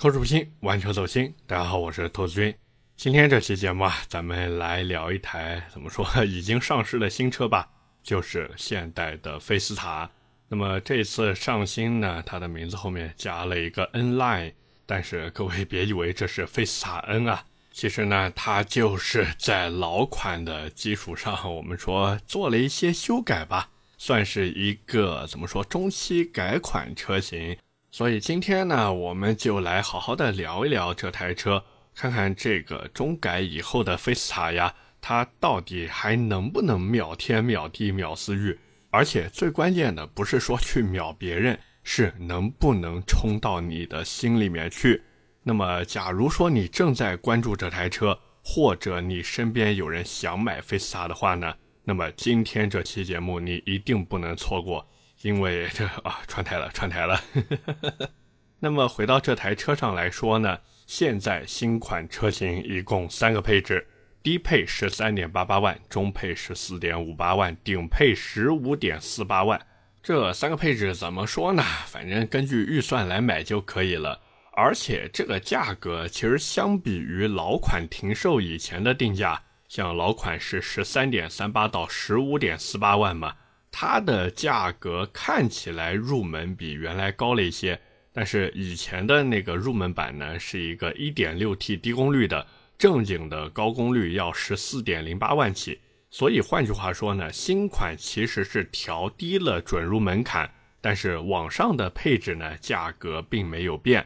口齿不清，完全走心。大家好，我是投资君。今天这期节目啊，咱们来聊一台怎么说 已经上市的新车吧，就是现代的菲斯塔。那么这次上新呢，它的名字后面加了一个 N Line，但是各位别以为这是菲斯塔 N 啊，其实呢，它就是在老款的基础上，我们说做了一些修改吧，算是一个怎么说中期改款车型。所以今天呢，我们就来好好的聊一聊这台车，看看这个中改以后的菲斯塔呀，它到底还能不能秒天秒地秒思域？而且最关键的不是说去秒别人，是能不能冲到你的心里面去？那么，假如说你正在关注这台车，或者你身边有人想买菲斯塔的话呢，那么今天这期节目你一定不能错过。因为这啊，串台了，串台了。那么回到这台车上来说呢，现在新款车型一共三个配置，低配十三点八八万，中配十四点五八万，顶配十五点四八万。这三个配置怎么说呢？反正根据预算来买就可以了。而且这个价格其实相比于老款停售以前的定价，像老款是十三点三八到十五点四八万嘛。它的价格看起来入门比原来高了一些，但是以前的那个入门版呢，是一个 1.6T 低功率的，正经的高功率要14.08万起。所以换句话说呢，新款其实是调低了准入门槛，但是网上的配置呢，价格并没有变。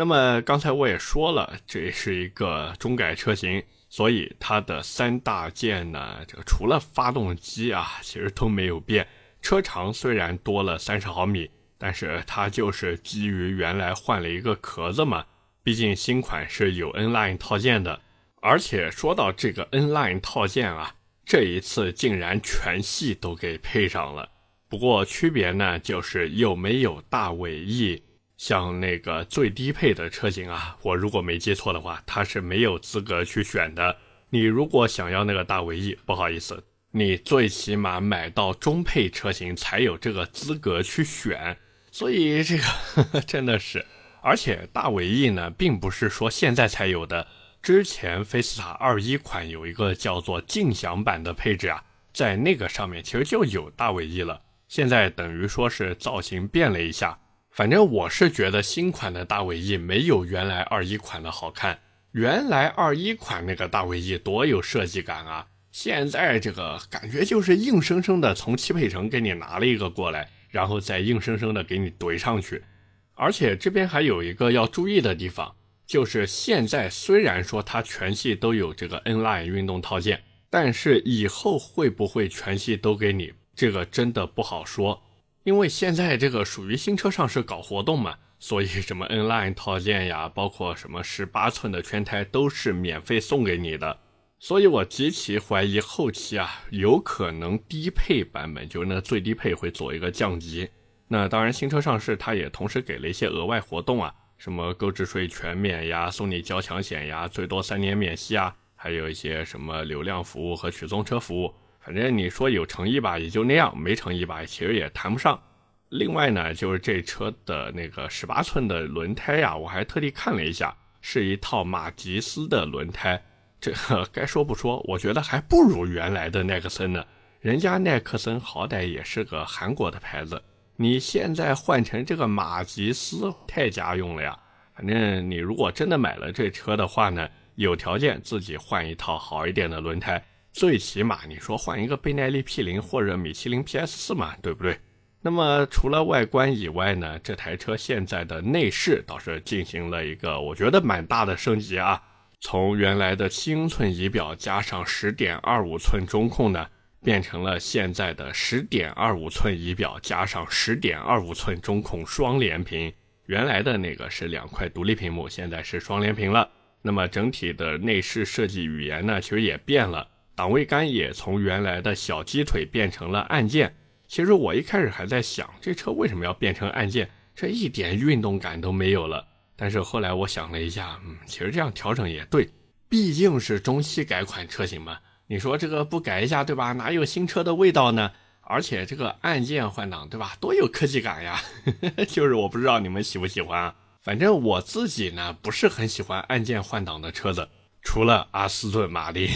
那么刚才我也说了，这是一个中改车型。所以它的三大件呢，这个除了发动机啊，其实都没有变。车长虽然多了三十毫米，但是它就是基于原来换了一个壳子嘛。毕竟新款是有 N Line 套件的，而且说到这个 N Line 套件啊，这一次竟然全系都给配上了。不过区别呢，就是有没有大尾翼。像那个最低配的车型啊，我如果没记错的话，它是没有资格去选的。你如果想要那个大尾翼，不好意思，你最起码买到中配车型才有这个资格去选。所以这个呵 呵真的是，而且大尾翼呢，并不是说现在才有的，之前菲斯塔二一款有一个叫做劲享版的配置啊，在那个上面其实就有大尾翼了。现在等于说是造型变了一下。反正我是觉得新款的大尾翼没有原来二一款的好看。原来二一款那个大尾翼多有设计感啊！现在这个感觉就是硬生生的从汽配城给你拿了一个过来，然后再硬生生的给你怼上去。而且这边还有一个要注意的地方，就是现在虽然说它全系都有这个 N Line 运动套件，但是以后会不会全系都给你，这个真的不好说。因为现在这个属于新车上市搞活动嘛，所以什么 N Line 套件呀，包括什么十八寸的全胎都是免费送给你的。所以我极其怀疑后期啊，有可能低配版本就是那最低配会做一个降级。那当然新车上市，它也同时给了一些额外活动啊，什么购置税全免呀，送你交强险呀，最多三年免息啊，还有一些什么流量服务和取 zon 车服务。反正你说有诚意吧，也就那样；没诚意吧，其实也谈不上。另外呢，就是这车的那个十八寸的轮胎呀，我还特地看了一下，是一套马吉斯的轮胎。这该说不说，我觉得还不如原来的耐克森呢。人家耐克森好歹也是个韩国的牌子，你现在换成这个马吉斯，太家用了呀。反正你如果真的买了这车的话呢，有条件自己换一套好一点的轮胎。最起码你说换一个倍耐力 P 零或者米其林 PS 四嘛，对不对？那么除了外观以外呢，这台车现在的内饰倒是进行了一个我觉得蛮大的升级啊。从原来的七英寸仪表加上十点二五寸中控呢，变成了现在的十点二五寸仪表加上十点二五寸中控双联屏。原来的那个是两块独立屏幕，现在是双联屏了。那么整体的内饰设计语言呢，其实也变了。档位杆也从原来的小鸡腿变成了按键。其实我一开始还在想，这车为什么要变成按键？这一点运动感都没有了。但是后来我想了一下，嗯，其实这样调整也对，毕竟是中期改款车型嘛。你说这个不改一下，对吧？哪有新车的味道呢？而且这个按键换挡，对吧？多有科技感呀！就是我不知道你们喜不喜欢。反正我自己呢不是很喜欢按键换挡的车子，除了阿斯顿马丁。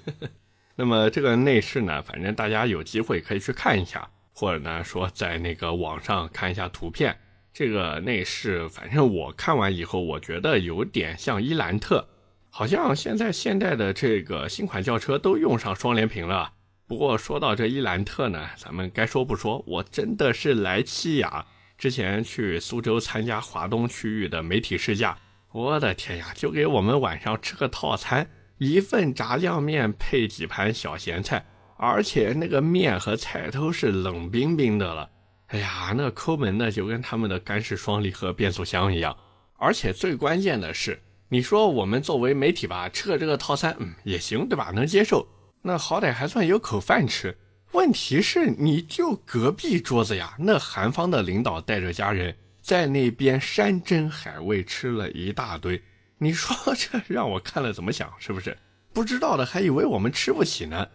那么这个内饰呢，反正大家有机会可以去看一下，或者呢说在那个网上看一下图片。这个内饰，反正我看完以后，我觉得有点像伊兰特，好像现在现代的这个新款轿车都用上双联屏了。不过说到这伊兰特呢，咱们该说不说，我真的是来气呀！之前去苏州参加华东区域的媒体试驾，我的天呀，就给我们晚上吃个套餐。一份炸酱面配几盘小咸菜，而且那个面和菜都是冷冰冰的了。哎呀，那抠门的就跟他们的干式双离合变速箱一样。而且最关键的是，你说我们作为媒体吧，吃个这个套餐，嗯，也行，对吧？能接受，那好歹还算有口饭吃。问题是，你就隔壁桌子呀，那韩方的领导带着家人在那边山珍海味吃了一大堆。你说 这让我看了怎么想？是不是不知道的还以为我们吃不起呢？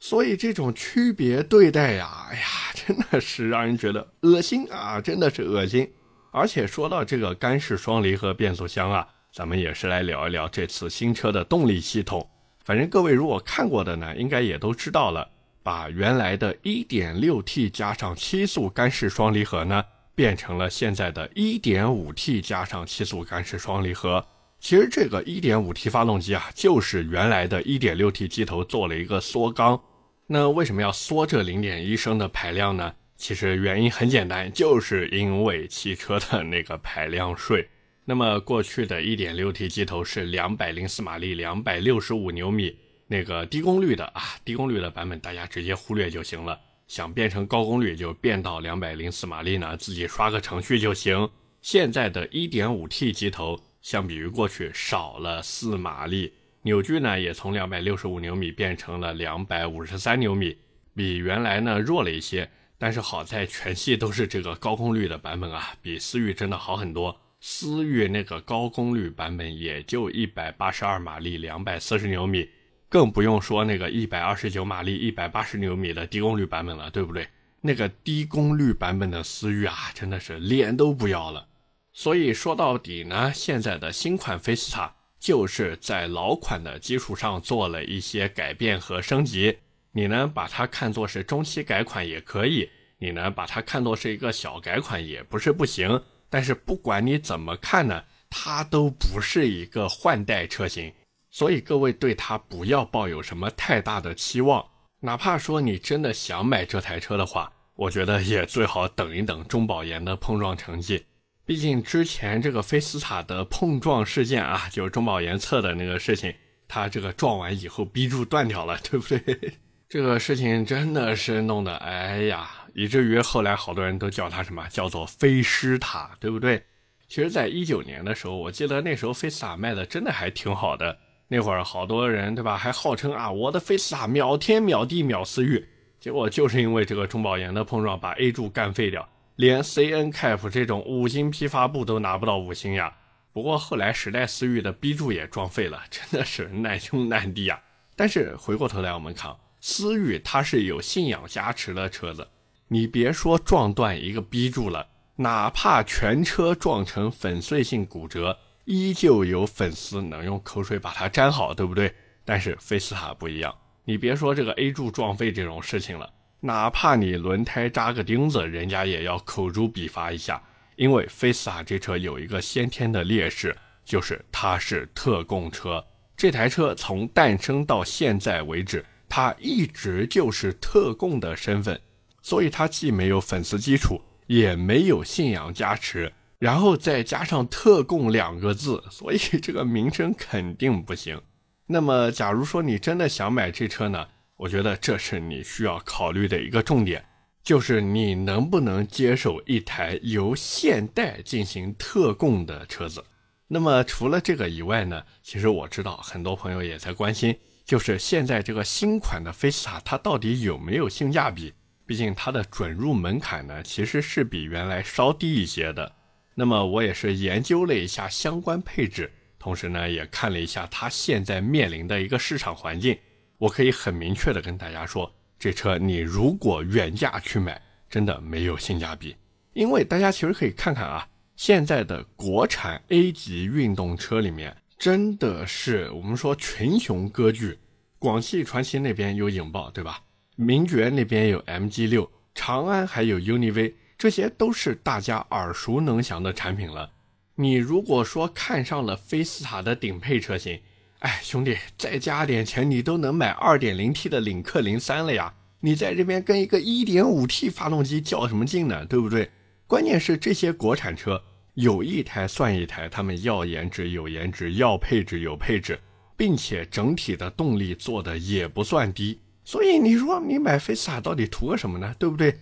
所以这种区别对待呀，哎呀，真的是让人觉得恶心啊！真的是恶心。而且说到这个干式双离合变速箱啊，咱们也是来聊一聊这次新车的动力系统。反正各位如果看过的呢，应该也都知道了，把原来的 1.6T 加上七速干式双离合呢，变成了现在的 1.5T 加上七速干式双离合。其实这个 1.5T 发动机啊，就是原来的 1.6T 机头做了一个缩缸。那为什么要缩这0.1升的排量呢？其实原因很简单，就是因为汽车的那个排量税。那么过去的 1.6T 机头是204马力、265牛米，那个低功率的啊，低功率的版本大家直接忽略就行了。想变成高功率就变到204马力呢，自己刷个程序就行。现在的 1.5T 机头。相比于过去少了四马力，扭矩呢也从两百六十五牛米变成了两百五十三牛米，比原来呢弱了一些。但是好在全系都是这个高功率的版本啊，比思域真的好很多。思域那个高功率版本也就一百八十二马力，两百四十牛米，更不用说那个一百二十九马力，一百八十牛米的低功率版本了，对不对？那个低功率版本的思域啊，真的是脸都不要了。所以说到底呢，现在的新款菲斯塔就是在老款的基础上做了一些改变和升级。你呢把它看作是中期改款也可以，你呢把它看作是一个小改款也不是不行。但是不管你怎么看呢，它都不是一个换代车型。所以各位对它不要抱有什么太大的期望。哪怕说你真的想买这台车的话，我觉得也最好等一等中保研的碰撞成绩。毕竟之前这个菲斯塔的碰撞事件啊，就是中保研测的那个事情，它这个撞完以后 B 柱断掉了，对不对？这个事情真的是弄得，哎呀，以至于后来好多人都叫它什么叫做菲斯塔，对不对？其实，在一九年的时候，我记得那时候菲斯塔卖的真的还挺好的，那会儿好多人对吧，还号称啊，我的菲斯塔秒天秒地秒思域，结果就是因为这个中保研的碰撞把 A 柱干废掉。连 C N Cap 这种五星批发部都拿不到五星呀！不过后来时代思域的 B 柱也撞废了，真的是难兄难弟呀。但是回过头来我们看，思域它是有信仰加持的车子，你别说撞断一个 B 柱了，哪怕全车撞成粉碎性骨折，依旧有粉丝能用口水把它粘好，对不对？但是菲斯塔不一样，你别说这个 A 柱撞废这种事情了。哪怕你轮胎扎个钉子，人家也要口诛笔伐一下。因为菲斯塔这车有一个先天的劣势，就是它是特供车。这台车从诞生到现在为止，它一直就是特供的身份，所以它既没有粉丝基础，也没有信仰加持，然后再加上特供两个字，所以这个名称肯定不行。那么，假如说你真的想买这车呢？我觉得这是你需要考虑的一个重点，就是你能不能接受一台由现代进行特供的车子。那么除了这个以外呢，其实我知道很多朋友也在关心，就是现在这个新款的菲斯塔它到底有没有性价比？毕竟它的准入门槛呢其实是比原来稍低一些的。那么我也是研究了一下相关配置，同时呢也看了一下它现在面临的一个市场环境。我可以很明确的跟大家说，这车你如果原价去买，真的没有性价比。因为大家其实可以看看啊，现在的国产 A 级运动车里面，真的是我们说群雄割据。广汽传祺那边有影豹，对吧？名爵那边有 MG 六，长安还有 UNI-V，这些都是大家耳熟能详的产品了。你如果说看上了菲斯塔的顶配车型，哎，兄弟，再加点钱，你都能买 2.0T 的领克零三了呀！你在这边跟一个 1.5T 发动机较什么劲呢？对不对？关键是这些国产车有一台算一台，他们要颜值有颜值，要配置有配置。并且整体的动力做的也不算低，所以你说你买菲斯塔到底图个什么呢？对不对？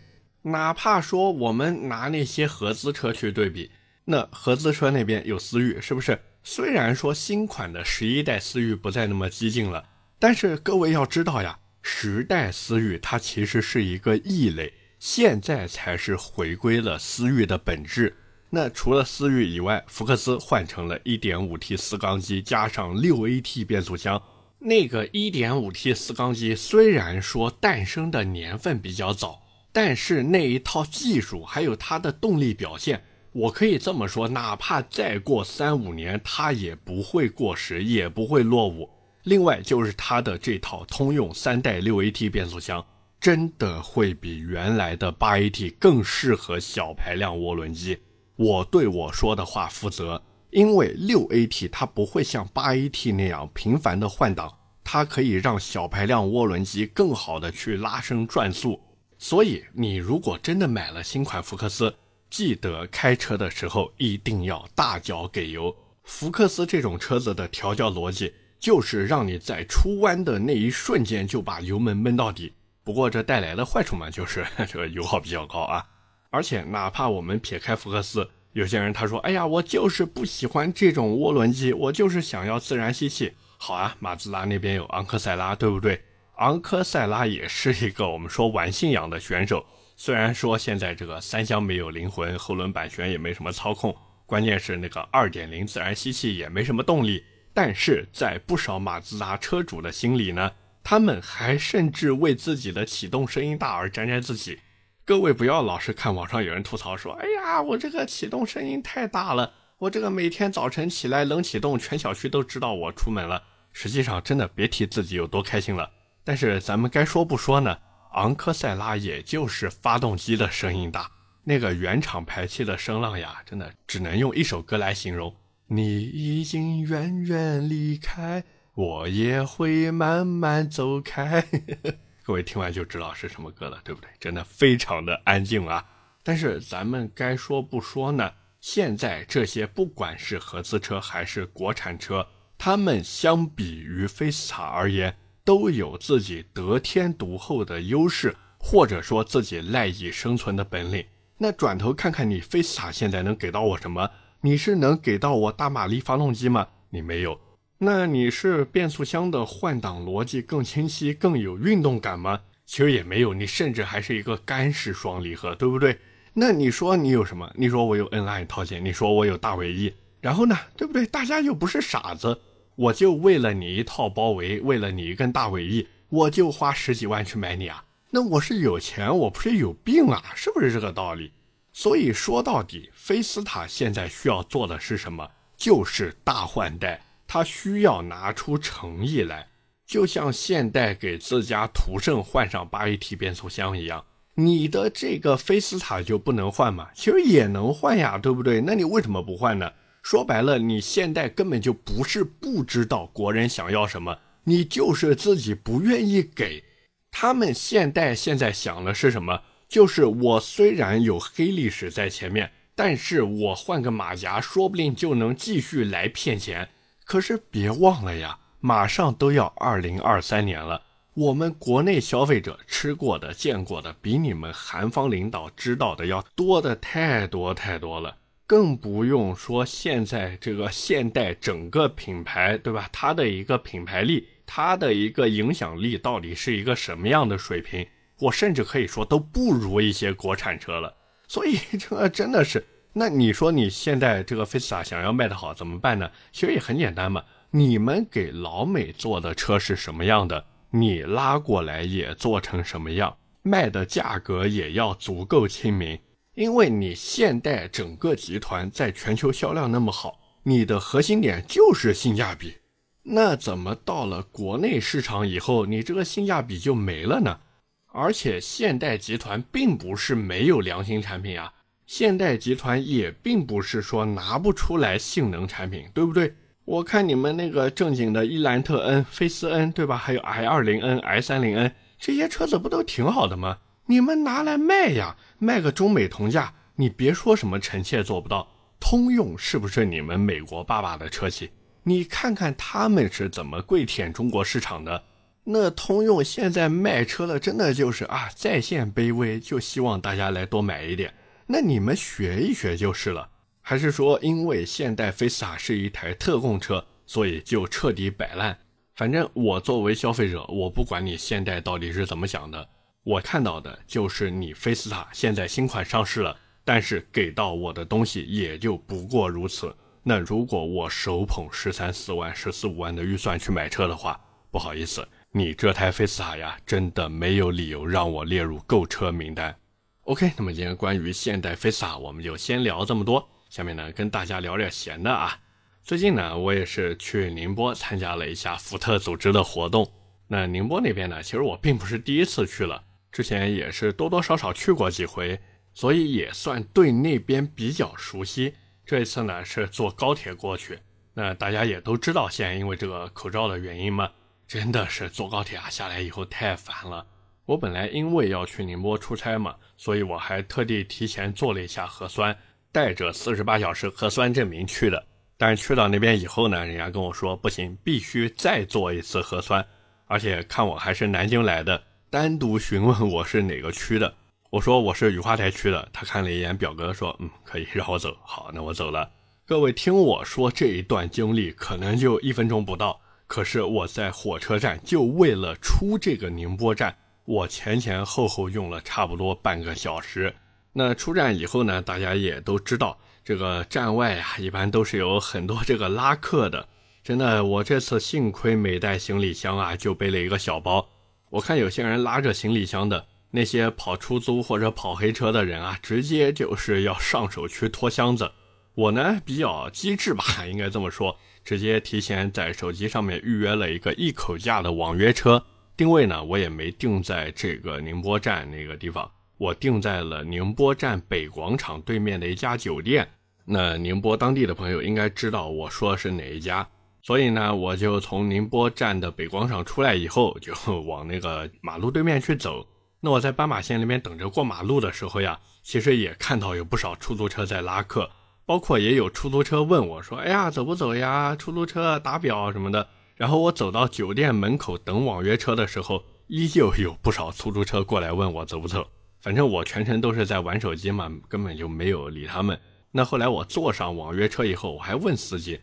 哪怕说我们拿那些合资车去对比，那合资车那边有思域，是不是？虽然说新款的十一代思域不再那么激进了，但是各位要知道呀，十代思域它其实是一个异类，现在才是回归了思域的本质。那除了思域以外，福克斯换成了 1.5T 四缸机加上 6AT 变速箱。那个 1.5T 四缸机虽然说诞生的年份比较早，但是那一套技术还有它的动力表现，我可以这么说，哪怕再过三五年，它也不会过时，也不会落伍。另外就是它的这套通用三代 6AT 变速箱，真的会比原来的 8AT 更适合小排量涡轮机。我对我说的话负责，因为六 AT 它不会像八 AT 那样频繁的换挡，它可以让小排量涡轮机更好的去拉升转速。所以你如果真的买了新款福克斯，记得开车的时候一定要大脚给油。福克斯这种车子的调教逻辑就是让你在出弯的那一瞬间就把油门闷到底。不过这带来的坏处嘛，就是这个油耗比较高啊。而且，哪怕我们撇开福克斯，有些人他说：“哎呀，我就是不喜欢这种涡轮机，我就是想要自然吸气。”好啊，马自达那边有昂克赛拉，对不对？昂克赛拉也是一个我们说玩信仰的选手。虽然说现在这个三厢没有灵魂，后轮板旋也没什么操控，关键是那个2.0自然吸气也没什么动力，但是在不少马自达车主的心里呢，他们还甚至为自己的启动声音大而沾沾自喜。各位不要老是看网上有人吐槽说：“哎呀，我这个启动声音太大了，我这个每天早晨起来冷启动，全小区都知道我出门了。”实际上，真的别提自己有多开心了。但是咱们该说不说呢？昂科赛拉也就是发动机的声音大，那个原厂排气的声浪呀，真的只能用一首歌来形容：你已经远远离开，我也会慢慢走开。各位听完就知道是什么歌了，对不对？真的非常的安静啊。但是咱们该说不说呢？现在这些不管是合资车还是国产车，它们相比于菲斯塔而言，都有自己得天独厚的优势，或者说自己赖以生存的本领。那转头看看你菲斯塔现在能给到我什么？你是能给到我大马力发动机吗？你没有。那你是变速箱的换挡逻辑更清晰、更有运动感吗？其实也没有，你甚至还是一个干式双离合，对不对？那你说你有什么？你说我有 N I 套件，你说我有大尾翼，然后呢，对不对？大家又不是傻子，我就为了你一套包围，为了你一根大尾翼，我就花十几万去买你啊？那我是有钱，我不是有病啊？是不是这个道理？所以说到底，菲斯塔现在需要做的是什么？就是大换代。他需要拿出诚意来，就像现代给自家途胜换上八 AT 变速箱一样，你的这个菲斯塔就不能换吗？其实也能换呀，对不对？那你为什么不换呢？说白了，你现代根本就不是不知道国人想要什么，你就是自己不愿意给。他们现代现在想的是什么？就是我虽然有黑历史在前面，但是我换个马甲，说不定就能继续来骗钱。可是别忘了呀，马上都要二零二三年了，我们国内消费者吃过的、见过的，比你们韩方领导知道的要多的太多太多了。更不用说现在这个现代整个品牌，对吧？它的一个品牌力，它的一个影响力到底是一个什么样的水平？我甚至可以说都不如一些国产车了。所以这真的是。那你说你现在这个菲斯塔想要卖得好怎么办呢？其实也很简单嘛，你们给老美做的车是什么样的，你拉过来也做成什么样，卖的价格也要足够亲民。因为你现代整个集团在全球销量那么好，你的核心点就是性价比。那怎么到了国内市场以后，你这个性价比就没了呢？而且现代集团并不是没有良心产品啊，现代集团也并不是说拿不出来性能产品，对不对？我看你们那个正经的伊兰特 N、菲斯 N，对吧？还有 i 二零 N、i 三零 N 这些车子不都挺好的吗？你们拿来卖呀，卖个中美同价。你别说什么臣妾做不到，通用是不是你们美国爸爸的车企？你看看他们是怎么跪舔中国市场的。那通用现在卖车了，真的就是啊，在线卑微，就希望大家来多买一点。那你们学一学就是了。还是说，因为现代菲斯塔是一台特供车，所以就彻底摆烂？反正我作为消费者，我不管你现代到底是怎么想的，我看到的就是你菲斯塔现在新款上市了，但是给到我的东西也就不过如此。那如果我手捧十三四万、十四五万的预算去买车的话，不好意思。你这台菲斯塔呀，真的没有理由让我列入购车名单。OK，那么今天关于现代菲斯塔，我们就先聊这么多。下面呢，跟大家聊点闲的啊。最近呢，我也是去宁波参加了一下福特组织的活动。那宁波那边呢，其实我并不是第一次去了，之前也是多多少少去过几回，所以也算对那边比较熟悉。这一次呢，是坐高铁过去。那大家也都知道，现在因为这个口罩的原因嘛。真的是坐高铁啊，下来以后太烦了。我本来因为要去宁波出差嘛，所以我还特地提前做了一下核酸，带着四十八小时核酸证明去的。但是去到那边以后呢，人家跟我说不行，必须再做一次核酸，而且看我还是南京来的，单独询问我是哪个区的。我说我是雨花台区的，他看了一眼表格，说嗯可以让我走。好，那我走了。各位听我说这一段经历，可能就一分钟不到。可是我在火车站就为了出这个宁波站，我前前后后用了差不多半个小时。那出站以后呢，大家也都知道，这个站外啊，一般都是有很多这个拉客的。真的，我这次幸亏没带行李箱啊，就背了一个小包。我看有些人拉着行李箱的，那些跑出租或者跑黑车的人啊，直接就是要上手去拖箱子。我呢比较机智吧，应该这么说。直接提前在手机上面预约了一个一口价的网约车，定位呢我也没定在这个宁波站那个地方，我定在了宁波站北广场对面的一家酒店。那宁波当地的朋友应该知道我说的是哪一家，所以呢我就从宁波站的北广场出来以后，就往那个马路对面去走。那我在斑马线那边等着过马路的时候呀，其实也看到有不少出租车在拉客。包括也有出租车问我说：“哎呀，走不走呀？出租车打表什么的。”然后我走到酒店门口等网约车的时候，依旧有不少出租车过来问我走不走。反正我全程都是在玩手机嘛，根本就没有理他们。那后来我坐上网约车以后，我还问司机：“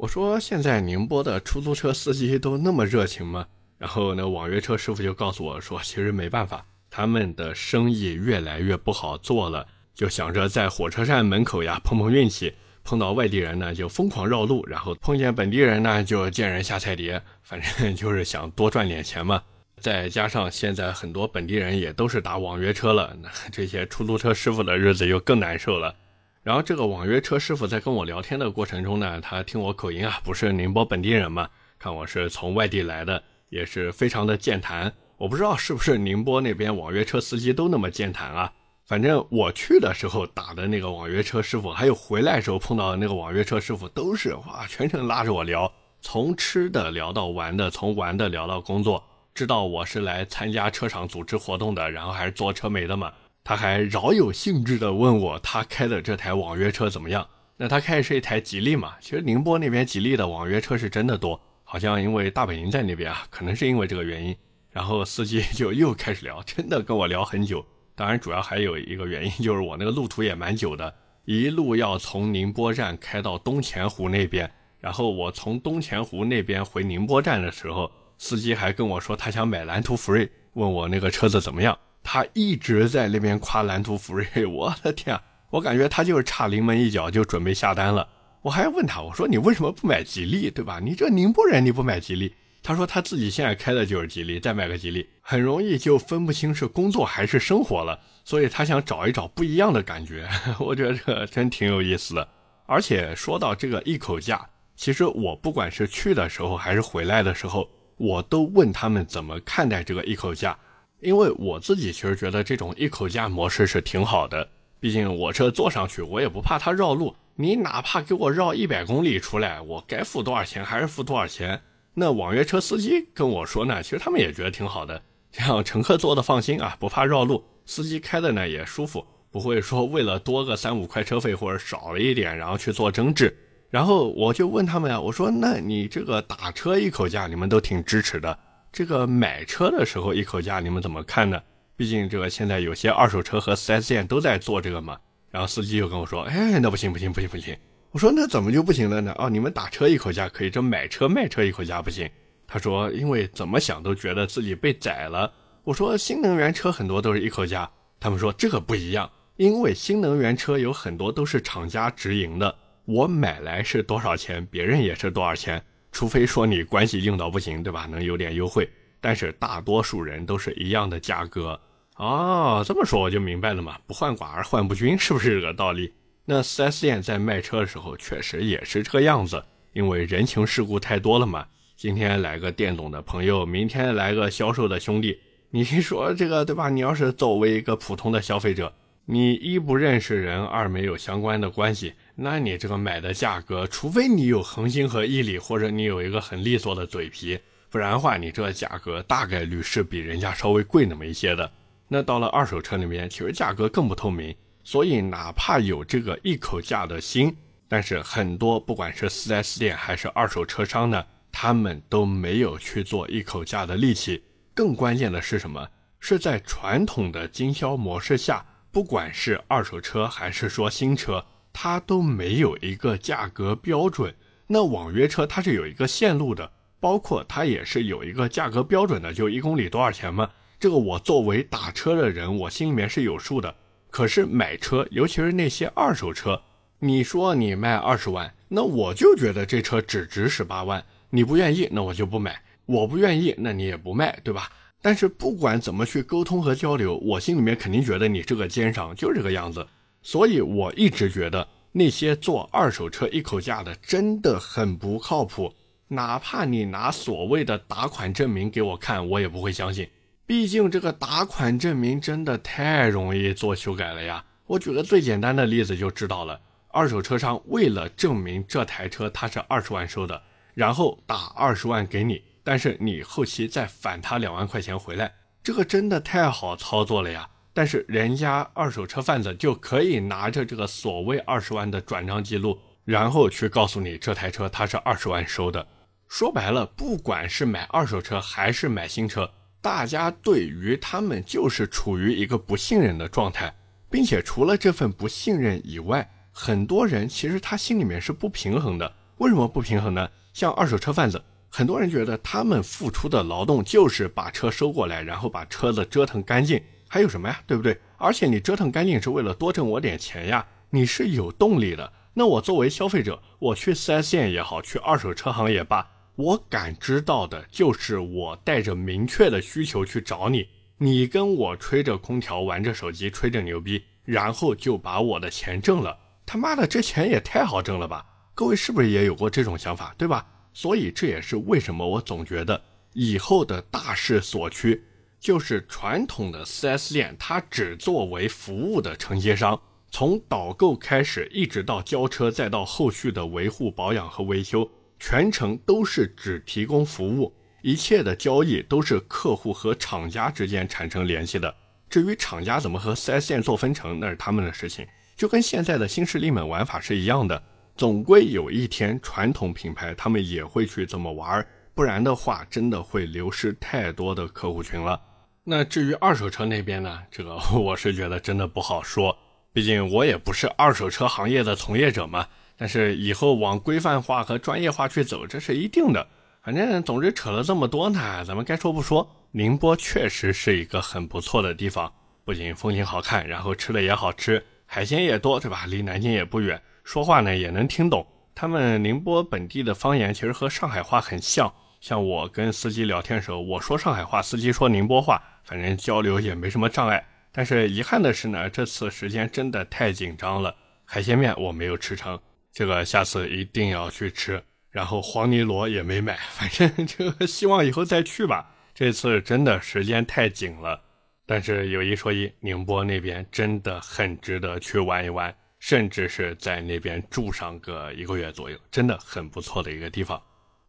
我说现在宁波的出租车司机都那么热情吗？”然后那网约车师傅就告诉我说：“其实没办法，他们的生意越来越不好做了。”就想着在火车站门口呀碰碰运气，碰到外地人呢就疯狂绕路，然后碰见本地人呢就见人下菜碟，反正 就是想多赚点钱嘛。再加上现在很多本地人也都是打网约车了，那这些出租车师傅的日子就更难受了。然后这个网约车师傅在跟我聊天的过程中呢，他听我口音啊不是宁波本地人嘛，看我是从外地来的，也是非常的健谈。我不知道是不是宁波那边网约车司机都那么健谈啊。反正我去的时候打的那个网约车师傅，还有回来时候碰到那个网约车师傅，都是哇，全程拉着我聊，从吃的聊到玩的，从玩的聊到工作。知道我是来参加车厂组织活动的，然后还是做车媒的嘛，他还饶有兴致的问我他开的这台网约车怎么样。那他开的是一台吉利嘛？其实宁波那边吉利的网约车是真的多，好像因为大本营在那边啊，可能是因为这个原因。然后司机就又开始聊，真的跟我聊很久。当然，主要还有一个原因，就是我那个路途也蛮久的，一路要从宁波站开到东钱湖那边，然后我从东钱湖那边回宁波站的时候，司机还跟我说他想买蓝图福瑞，问我那个车子怎么样。他一直在那边夸蓝图福瑞，我的天啊，我感觉他就是差临门一脚就准备下单了。我还问他，我说你为什么不买吉利，对吧？你这宁波人你不买吉利？他说他自己现在开的就是吉利，再买个吉利，很容易就分不清是工作还是生活了。所以他想找一找不一样的感觉。我觉得这真挺有意思的。而且说到这个一口价，其实我不管是去的时候还是回来的时候，我都问他们怎么看待这个一口价，因为我自己其实觉得这种一口价模式是挺好的。毕竟我车坐上去，我也不怕它绕路。你哪怕给我绕一百公里出来，我该付多少钱还是付多少钱。那网约车司机跟我说呢，其实他们也觉得挺好的，让乘客坐的放心啊，不怕绕路，司机开的呢也舒服，不会说为了多个三五块车费或者少了一点，然后去做争执。然后我就问他们呀，我说那你这个打车一口价你们都挺支持的，这个买车的时候一口价你们怎么看呢？毕竟这个现在有些二手车和 4S 店都在做这个嘛，然后司机又跟我说，哎，那不行不行不行不行。我说那怎么就不行了呢？哦，你们打车一口价可以，这买车卖车一口价不行。他说因为怎么想都觉得自己被宰了。我说新能源车很多都是一口价，他们说这个不一样，因为新能源车有很多都是厂家直营的，我买来是多少钱，别人也是多少钱，除非说你关系硬到不行，对吧？能有点优惠，但是大多数人都是一样的价格。哦，这么说我就明白了嘛，不患寡而患不均，是不是这个道理？那 4S 店在卖车的时候确实也是这个样子，因为人情世故太多了嘛。今天来个店懂的朋友，明天来个销售的兄弟，你说这个对吧？你要是作为一个普通的消费者，你一不认识人，二没有相关的关系，那你这个买的价格，除非你有恒心和毅力，或者你有一个很利索的嘴皮，不然的话，你这价格大概率是比人家稍微贵那么一些的。那到了二手车那边，其实价格更不透明，所以哪怕有这个一口价的心，但是很多不管是 4S 店还是二手车商呢，他们都没有去做一口价的力气。更关键的是什么？是在传统的经销模式下，不管是二手车还是说新车，它都没有一个价格标准。那网约车它是有一个线路的，包括它也是有一个价格标准的，就一公里多少钱嘛。这个我作为打车的人，我心里面是有数的。可是买车，尤其是那些二手车，你说你卖二十万，那我就觉得这车只值十八万。你不愿意，那我就不买；我不愿意，那你也不卖，对吧？但是不管怎么去沟通和交流，我心里面肯定觉得你这个奸商就这个样子。所以我一直觉得那些做二手车一口价的真的很不靠谱。哪怕你拿所谓的打款证明给我看，我也不会相信。毕竟这个打款证明真的太容易做修改了呀！我举个最简单的例子就知道了。二手车商为了证明这台车它是二十万收的，然后打二十万给你，但是你后期再返他两万块钱回来，这个真的太好操作了呀！但是人家二手车贩子就可以拿着这个所谓二十万的转账记录，然后去告诉你这台车他是二十万收的。说白了，不管是买二手车还是买新车。大家对于他们就是处于一个不信任的状态，并且除了这份不信任以外，很多人其实他心里面是不平衡的。为什么不平衡呢？像二手车贩子，很多人觉得他们付出的劳动就是把车收过来，然后把车子折腾干净，还有什么呀？对不对？而且你折腾干净是为了多挣我点钱呀，你是有动力的。那我作为消费者，我去 4S 店也好，去二手车行也罢。我感知到的就是我带着明确的需求去找你，你跟我吹着空调玩着手机吹着牛逼，然后就把我的钱挣了。他妈的，这钱也太好挣了吧！各位是不是也有过这种想法，对吧？所以这也是为什么我总觉得以后的大势所趋，就是传统的 4S 店它只作为服务的承接商，从导购开始一直到交车，再到后续的维护保养和维修。全程都是只提供服务，一切的交易都是客户和厂家之间产生联系的。至于厂家怎么和 4S 店做分成，那是他们的事情，就跟现在的新势力们玩法是一样的。总归有一天，传统品牌他们也会去这么玩，不然的话，真的会流失太多的客户群了。那至于二手车那边呢？这个我是觉得真的不好说，毕竟我也不是二手车行业的从业者嘛。但是以后往规范化和专业化去走，这是一定的。反正总之扯了这么多呢，咱们该说不说。宁波确实是一个很不错的地方，不仅风景好看，然后吃的也好吃，海鲜也多，对吧？离南京也不远，说话呢也能听懂。他们宁波本地的方言其实和上海话很像，像我跟司机聊天的时候，我说上海话，司机说宁波话，反正交流也没什么障碍。但是遗憾的是呢，这次时间真的太紧张了，海鲜面我没有吃成，这个下次一定要去吃。然后黄泥螺也没买，反正就希望以后再去吧。这次真的时间太紧了。但是有一说一，宁波那边真的很值得去玩一玩，甚至是在那边住上个一个月左右，真的很不错的一个地方。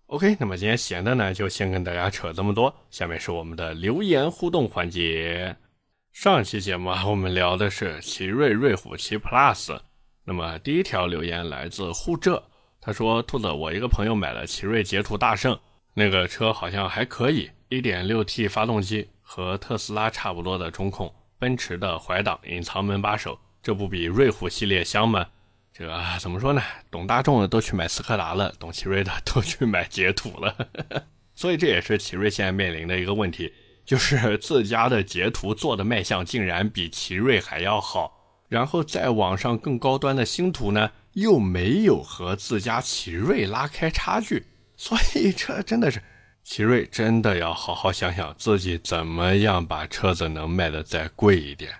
OK，那么今天闲的呢，就先跟大家扯这么多。下面是我们的留言互动环节。上期节目啊，我们聊的是奇瑞瑞虎7 Plus。那么第一条留言来自沪浙，他说：“兔子，我一个朋友买了奇瑞捷途大圣，那个车好像还可以，1.6T 发动机。”和特斯拉差不多的中控，奔驰的怀档隐藏门把手，这不比瑞虎系列香吗？这个怎么说呢？懂大众的都去买斯柯达了，懂奇瑞的都去买捷途了。所以这也是奇瑞现在面临的一个问题，就是自家的捷途做的卖相竟然比奇瑞还要好，然后再往上更高端的星途呢，又没有和自家奇瑞拉开差距，所以这真的是。奇瑞真的要好好想想自己怎么样把车子能卖的再贵一点。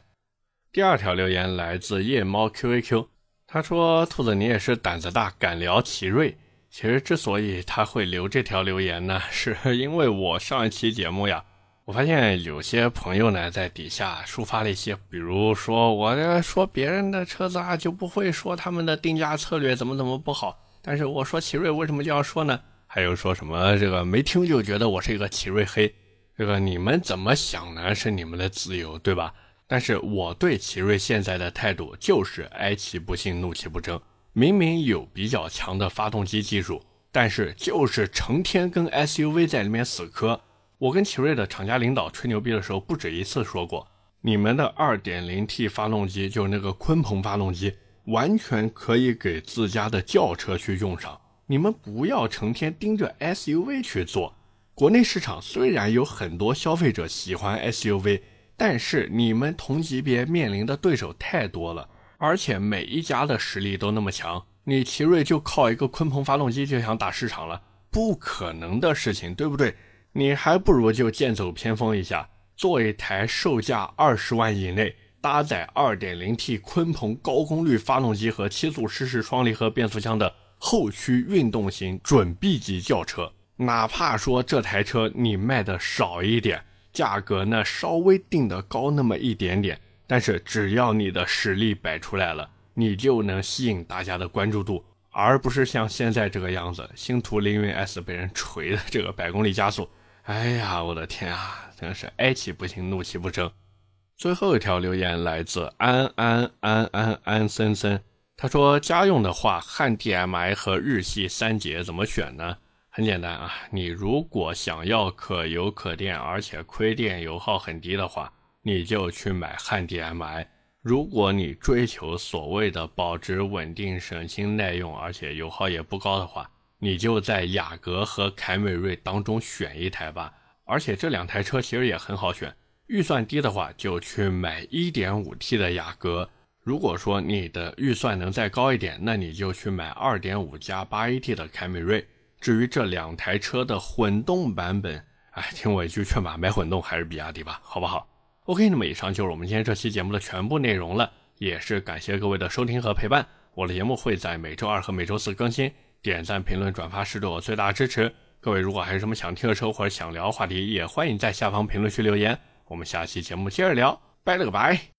第二条留言来自夜猫 QAQ，他说：“兔子，你也是胆子大，敢聊奇瑞。其实之所以他会留这条留言呢，是因为我上一期节目呀，我发现有些朋友呢在底下抒发了一些，比如说我说别人的车子啊就不会说他们的定价策略怎么怎么不好，但是我说奇瑞为什么就要说呢？”还有说什么这个没听就觉得我是一个奇瑞黑，这个你们怎么想呢？是你们的自由，对吧？但是我对奇瑞现在的态度就是哀其不幸，怒其不争。明明有比较强的发动机技术，但是就是成天跟 SUV 在里面死磕。我跟奇瑞的厂家领导吹牛逼的时候，不止一次说过，你们的 2.0T 发动机就是那个鲲鹏发动机，完全可以给自家的轿车去用上。你们不要成天盯着 SUV 去做。国内市场虽然有很多消费者喜欢 SUV，但是你们同级别面临的对手太多了，而且每一家的实力都那么强，你奇瑞就靠一个鲲鹏发动机就想打市场了，不可能的事情，对不对？你还不如就剑走偏锋一下，做一台售价二十万以内，搭载 2.0T 鲲鹏高功率发动机和七速湿式双离合变速箱的。后驱运动型准 B 级轿车，哪怕说这台车你卖的少一点，价格呢稍微定的高那么一点点，但是只要你的实力摆出来了，你就能吸引大家的关注度，而不是像现在这个样子，星途凌云 S 被人锤的这个百公里加速，哎呀，我的天啊，真是哀其不幸，怒其不争。最后一条留言来自安安安安安森森。他说：“家用的话，汉 DM-i 和日系三杰怎么选呢？很简单啊，你如果想要可油可电，而且亏电油耗很低的话，你就去买汉 DM-i。如果你追求所谓的保值稳定、省心耐用，而且油耗也不高的话，你就在雅阁和凯美瑞当中选一台吧。而且这两台车其实也很好选，预算低的话就去买 1.5T 的雅阁。”如果说你的预算能再高一点，那你就去买2.5加 8AT 的凯美瑞。至于这两台车的混动版本，哎，听我一句劝吧，买混动还是比亚迪吧，好不好？OK，那么以上就是我们今天这期节目的全部内容了，也是感谢各位的收听和陪伴。我的节目会在每周二和每周四更新，点赞、评论、转发是对我最大的支持。各位如果还有什么想听的车或者想聊话题，也欢迎在下方评论区留言。我们下期节目接着聊，拜了个拜。